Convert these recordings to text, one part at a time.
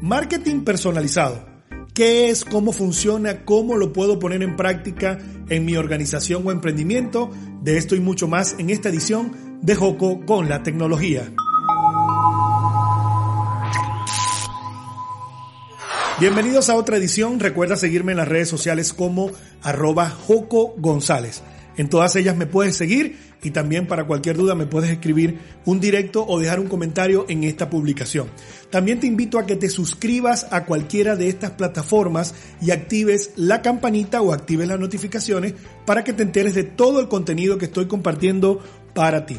Marketing personalizado. ¿Qué es? ¿Cómo funciona? ¿Cómo lo puedo poner en práctica en mi organización o emprendimiento? De esto y mucho más en esta edición de Joco con la tecnología. Bienvenidos a otra edición. Recuerda seguirme en las redes sociales como arroba Joco González. En todas ellas me puedes seguir y también para cualquier duda me puedes escribir un directo o dejar un comentario en esta publicación. También te invito a que te suscribas a cualquiera de estas plataformas y actives la campanita o actives las notificaciones para que te enteres de todo el contenido que estoy compartiendo para ti.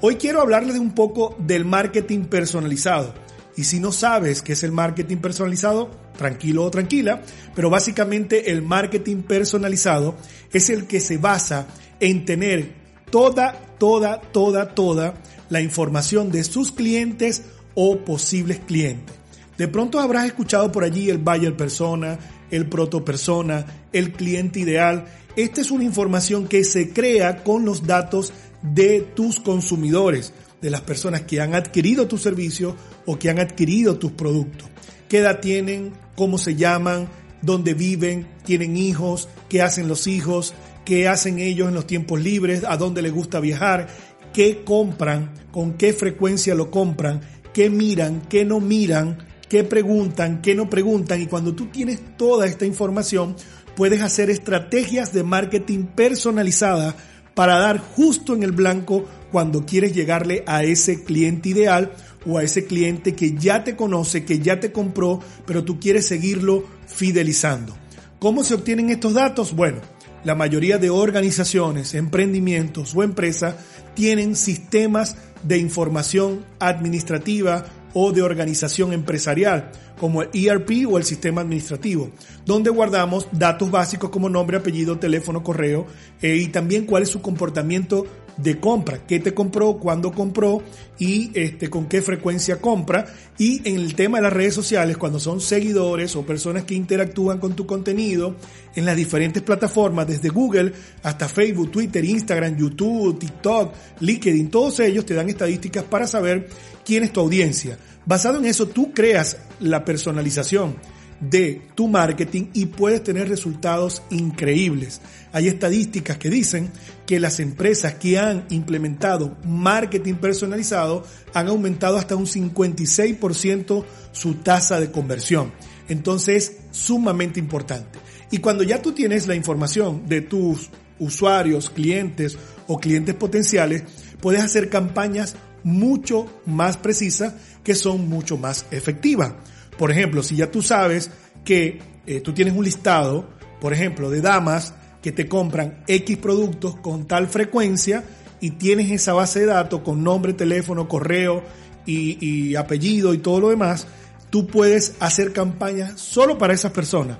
Hoy quiero hablarles un poco del marketing personalizado. Y si no sabes qué es el marketing personalizado, tranquilo o tranquila, pero básicamente el marketing personalizado es el que se basa en tener toda, toda, toda, toda la información de sus clientes o posibles clientes. De pronto habrás escuchado por allí el buyer persona, el proto persona, el cliente ideal. Esta es una información que se crea con los datos de tus consumidores de las personas que han adquirido tu servicio o que han adquirido tus productos. ¿Qué edad tienen? ¿Cómo se llaman? ¿Dónde viven? ¿Tienen hijos? ¿Qué hacen los hijos? ¿Qué hacen ellos en los tiempos libres? ¿A dónde les gusta viajar? ¿Qué compran? ¿Con qué frecuencia lo compran? ¿Qué miran? ¿Qué no miran? ¿Qué preguntan? ¿Qué no preguntan? Y cuando tú tienes toda esta información, puedes hacer estrategias de marketing personalizada para dar justo en el blanco cuando quieres llegarle a ese cliente ideal o a ese cliente que ya te conoce, que ya te compró, pero tú quieres seguirlo fidelizando. ¿Cómo se obtienen estos datos? Bueno, la mayoría de organizaciones, emprendimientos o empresas tienen sistemas de información administrativa o de organización empresarial, como el ERP o el sistema administrativo, donde guardamos datos básicos como nombre, apellido, teléfono, correo eh, y también cuál es su comportamiento de compra, qué te compró, cuándo compró y este, con qué frecuencia compra. Y en el tema de las redes sociales, cuando son seguidores o personas que interactúan con tu contenido en las diferentes plataformas, desde Google hasta Facebook, Twitter, Instagram, YouTube, TikTok, LinkedIn, todos ellos te dan estadísticas para saber quién es tu audiencia. Basado en eso, tú creas la personalización de tu marketing y puedes tener resultados increíbles. Hay estadísticas que dicen que las empresas que han implementado marketing personalizado han aumentado hasta un 56% su tasa de conversión. Entonces es sumamente importante. Y cuando ya tú tienes la información de tus usuarios, clientes o clientes potenciales, puedes hacer campañas mucho más precisas que son mucho más efectivas. Por ejemplo, si ya tú sabes que eh, tú tienes un listado, por ejemplo, de damas que te compran X productos con tal frecuencia y tienes esa base de datos con nombre, teléfono, correo y, y apellido y todo lo demás, tú puedes hacer campañas solo para esas personas.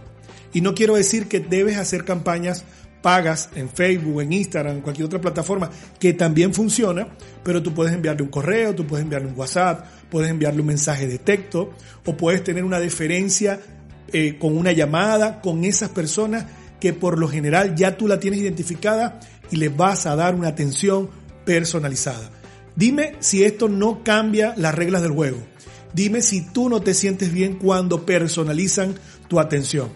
Y no quiero decir que debes hacer campañas pagas en Facebook, en Instagram, en cualquier otra plataforma que también funciona, pero tú puedes enviarle un correo, tú puedes enviarle un WhatsApp, puedes enviarle un mensaje de texto o puedes tener una deferencia eh, con una llamada con esas personas que por lo general ya tú la tienes identificada y les vas a dar una atención personalizada. Dime si esto no cambia las reglas del juego. Dime si tú no te sientes bien cuando personalizan tu atención.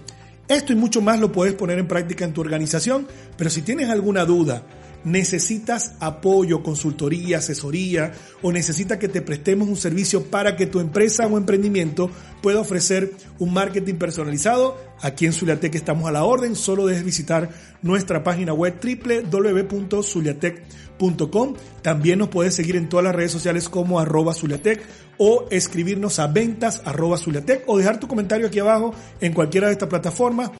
Esto y mucho más lo puedes poner en práctica en tu organización, pero si tienes alguna duda, necesitas apoyo, consultoría, asesoría o necesitas que te prestemos un servicio para que tu empresa o emprendimiento pueda ofrecer un marketing personalizado, aquí en Zuliatec estamos a la orden, solo debes visitar nuestra página web www.zuliatec.com. También nos puedes seguir en todas las redes sociales como arroba Zuliatec o escribirnos a ventas arroba Zuliatec o dejar tu comentario aquí abajo en cualquiera de estas plataformas